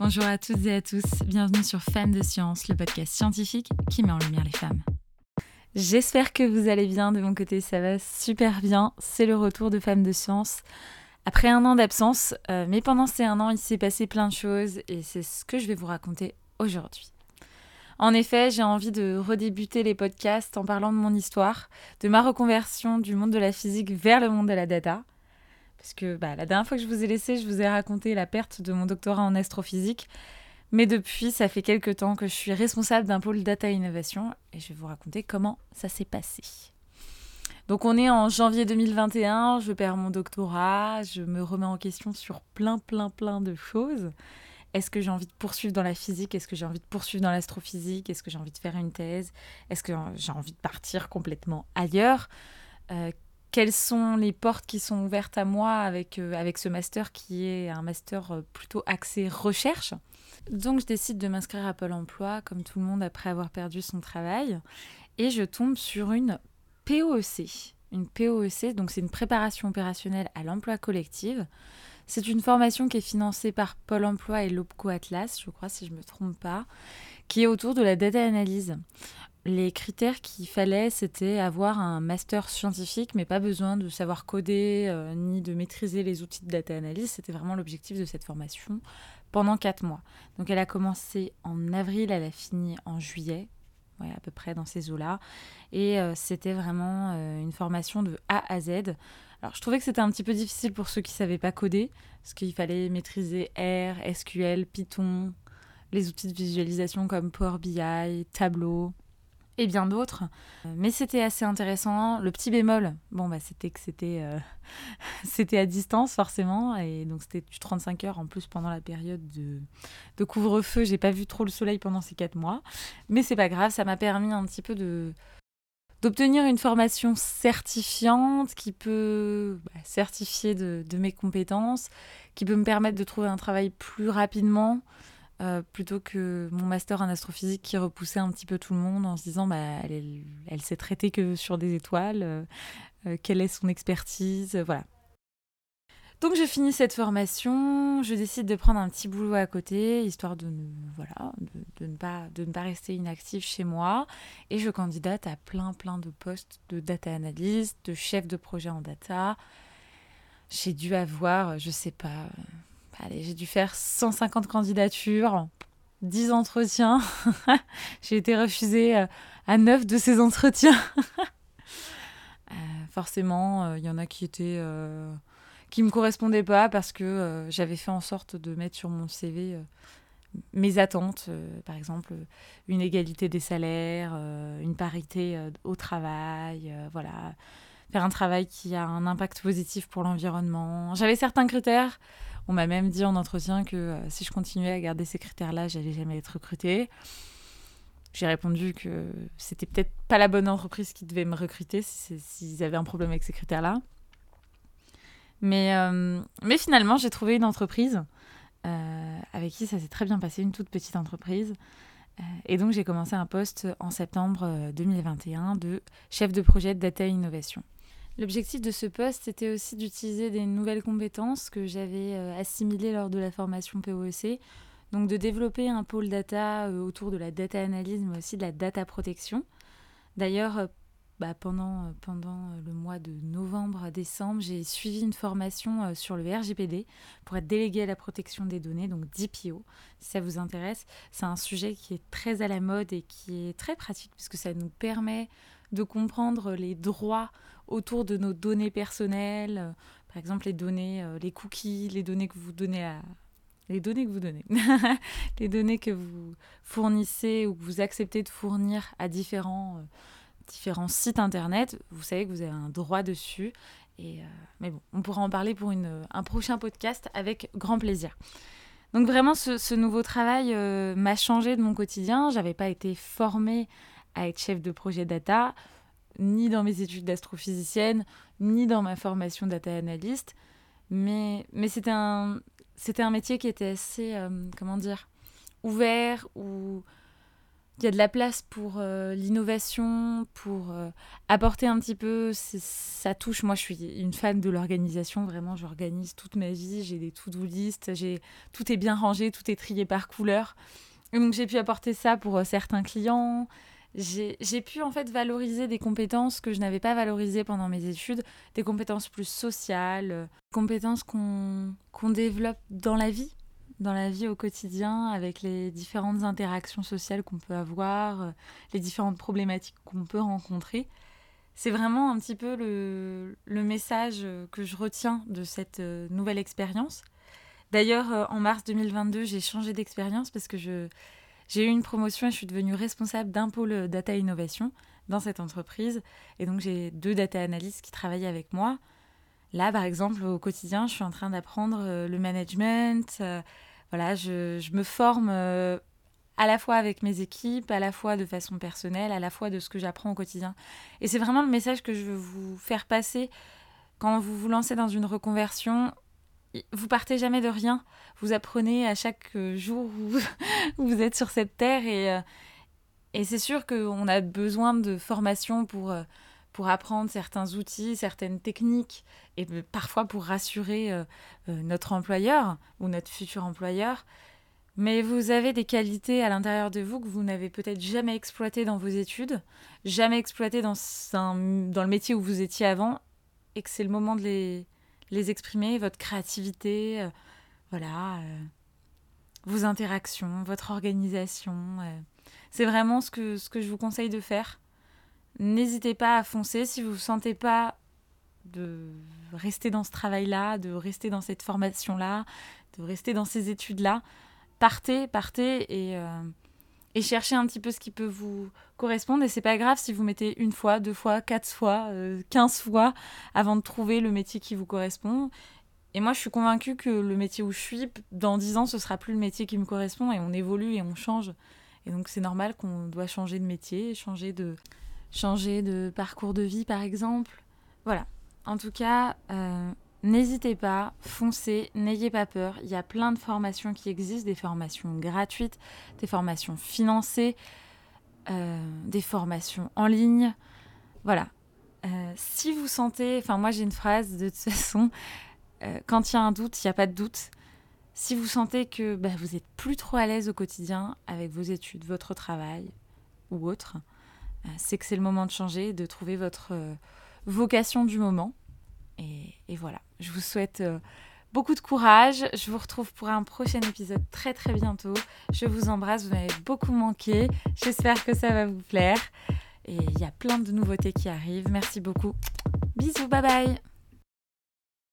Bonjour à toutes et à tous, bienvenue sur Femmes de Science, le podcast scientifique qui met en lumière les femmes. J'espère que vous allez bien, de mon côté ça va super bien, c'est le retour de Femmes de Science. Après un an d'absence, euh, mais pendant ces un an il s'est passé plein de choses et c'est ce que je vais vous raconter aujourd'hui. En effet, j'ai envie de redébuter les podcasts en parlant de mon histoire, de ma reconversion du monde de la physique vers le monde de la data. Parce que bah, la dernière fois que je vous ai laissé, je vous ai raconté la perte de mon doctorat en astrophysique. Mais depuis, ça fait quelques temps que je suis responsable d'un pôle data innovation et je vais vous raconter comment ça s'est passé. Donc on est en janvier 2021, je perds mon doctorat, je me remets en question sur plein plein plein de choses. Est-ce que j'ai envie de poursuivre dans la physique? Est-ce que j'ai envie de poursuivre dans l'astrophysique? Est-ce que j'ai envie de faire une thèse? Est-ce que j'ai envie de partir complètement ailleurs? Euh, Quelles sont les portes qui sont ouvertes à moi avec, euh, ce master qui est un master euh, plutôt axé recherche Donc je décide de m'inscrire à Pôle Emploi comme tout le monde après avoir perdu son travail et je tombe sur une POEC. Une POEC, donc c'est une préparation opérationnelle à l'emploi collective. C'est une formation qui est financée par Pôle Emploi et l'OPCO Atlas, je crois si je ne me trompe pas, qui est autour de la data analyse. Les critères qu'il fallait, c'était avoir un master scientifique, mais pas besoin de savoir coder euh, ni de maîtriser les outils de data analyse. C'était vraiment l'objectif de cette formation pendant quatre mois. Donc elle a commencé en avril, elle a fini en juillet, ouais, à peu près dans ces eaux-là. Et euh, c'était vraiment euh, une formation de A à Z alors, je trouvais que c'était un petit peu difficile pour ceux qui ne savaient pas coder, parce qu'il fallait maîtriser R, SQL, Python, les outils de visualisation comme Power BI, Tableau et bien d'autres. Mais c'était assez intéressant. Le petit bémol, bon, bah, c'était que c'était, euh, c'était à distance forcément, et donc c'était du 35 heures en plus pendant la période de, de couvre-feu. J'ai pas vu trop le soleil pendant ces quatre mois, mais c'est pas grave, ça m'a permis un petit peu de d'obtenir une formation certifiante qui peut bah, certifier de, mes compétences, qui peut me permettre de trouver un travail plus rapidement, euh, plutôt que mon master en astrophysique qui repoussait un petit peu tout le monde en se disant bah, elle, elle, sait traiter que sur des étoiles, euh, euh, quelle est son expertise, voilà. Donc je finis cette formation, je décide de prendre un petit boulot à côté, histoire de ne, voilà, de, ne, pas, de ne pas rester inactive chez moi. Et je candidate à plein plein de postes de data analyst, de chef de projet en data. J'ai dû avoir, je sais pas, allez, j'ai dû faire 150 candidatures, 10 entretiens. j'ai été refusée euh, à 9 de ces entretiens. Euh, forcément, il y en a qui étaient qui me correspondait pas parce que euh, j'avais fait en sorte de mettre sur mon CV euh, mes attentes, euh, par exemple une égalité des salaires, une parité au travail, voilà, faire un travail qui a un impact positif pour l'environnement. J'avais certains critères. On m'a même dit en entretien que si je continuais à garder ces critères-là, j'allais jamais être recrutée. J'ai répondu que c'était peut-être pas la bonne entreprise qui devait me recruter s'ils avaient un problème avec ces critères-là. Mais, euh, finalement, j'ai trouvé une entreprise euh, avec qui ça s'est très bien passé, une toute petite entreprise. Euh, et donc, j'ai commencé un poste en septembre 2021 de chef de projet de data innovation. L'objectif de ce poste, c'était aussi d'utiliser des nouvelles compétences que j'avais assimilées lors de la formation POEC. Donc, de développer un pôle data autour de la data analyse, mais aussi de la data protection. D'ailleurs, bah, pendant, euh, pendant euh, le mois de novembre à décembre, j'ai suivi une formation euh, sur le RGPD pour être délégué à la protection des données, donc DPO, si ça vous intéresse. C'est un sujet qui est très à la mode et qui est très pratique puisque ça nous permet de comprendre les droits autour de nos données personnelles, par exemple les données, les cookies, les données que vous donnez à, les données que vous donnez, les données que vous fournissez ou que vous acceptez de fournir à différents différents sites internet, vous savez que vous avez un droit dessus. Euh, mais bon, on pourra en parler pour un prochain podcast avec grand plaisir. Donc vraiment, ce, nouveau travail euh, m'a changé de mon quotidien. J'avais pas été formée à être chef de projet data, ni dans mes études d'astrophysicienne, ni dans ma formation data analyst. Mais, mais c'était un, un métier qui était assez, euh, comment dire, ouvert, où il y a de la place pour euh, l'innovation, pour euh, apporter un petit peu ça touche. Moi, je suis une fan de l'organisation. Vraiment, j'organise toute ma vie. J'ai des to-do list. Tout est bien rangé, tout est trié par couleur. Et donc, j'ai pu apporter ça pour certains clients. J'ai pu en fait valoriser des compétences que je n'avais pas valorisées pendant mes études, des compétences plus sociales, compétences qu'on développe dans la vie dans la vie au quotidien avec les différentes interactions sociales qu'on peut avoir, euh, les différentes problématiques qu'on peut rencontrer. C'est vraiment un petit peu le, le, message que je retiens de cette euh, nouvelle expérience. D'ailleurs, euh, en mars 2022, j'ai changé d'expérience parce que j'ai eu une promotion et je suis devenue responsable d'un pôle data innovation dans cette entreprise. Et donc, j'ai deux data analystes qui travaillent avec moi. Là, par exemple, au quotidien, je suis en train d'apprendre le management, voilà, je, je me forme euh, à la fois avec mes équipes, à la fois de façon personnelle, à la fois de ce que j'apprends au quotidien. Et c'est vraiment le message que je veux vous faire passer quand vous vous lancez dans une reconversion. Vous partez jamais de rien. Vous apprenez à chaque jour où vous êtes sur cette terre et, euh, et c'est sûr qu'on a besoin de formation pour euh, pour apprendre certains outils, certaines techniques, et parfois pour rassurer euh, euh, notre employeur ou notre futur employeur. Mais vous avez des qualités à l'intérieur de vous que vous n'avez peut-être jamais exploitées dans vos études, jamais exploitées dans, dans le métier où vous étiez avant, et que c'est le moment de les, les exprimer, votre créativité, euh, voilà, vos interactions, votre organisation. c'est vraiment ce que, ce que je vous conseille de faire n'hésitez pas à foncer si vous ne vous sentez pas de rester dans ce travail-là, de rester dans cette formation-là, de rester dans ces études-là. Partez, partez et, euh, et, cherchez un petit peu ce qui peut vous correspondre. Et c'est pas grave si vous mettez une fois, deux fois, quatre fois, euh, quinze fois avant de trouver le métier qui vous correspond. Et moi, je suis convaincue que le métier où je suis, dans dix ans, ce sera plus le métier qui me correspond et on évolue et on change. Et donc, c'est normal qu'on doit changer de métier, changer de, changer de parcours de vie par exemple. Voilà. En tout cas, euh, n'hésitez pas, foncez, n'ayez pas peur. Il y a plein de formations qui existent, des formations gratuites, des formations financées, euh, des formations en ligne. Voilà. Euh, si vous sentez, enfin moi j'ai une phrase de toute façon, quand il y a un doute, il n'y a pas de doute. Si vous sentez que bah, vous êtes plus trop à l'aise au quotidien avec vos études, votre travail ou autre, euh, c'est que c'est le moment de changer, de trouver votre euh, vocation du moment. Et, voilà, je vous souhaite euh, beaucoup de courage. Je vous retrouve pour un prochain épisode très très bientôt. Je vous embrasse, vous m'avez beaucoup manqué. J'espère que ça va vous plaire. Et il y a plein de nouveautés qui arrivent. Merci beaucoup. Bisous, bye bye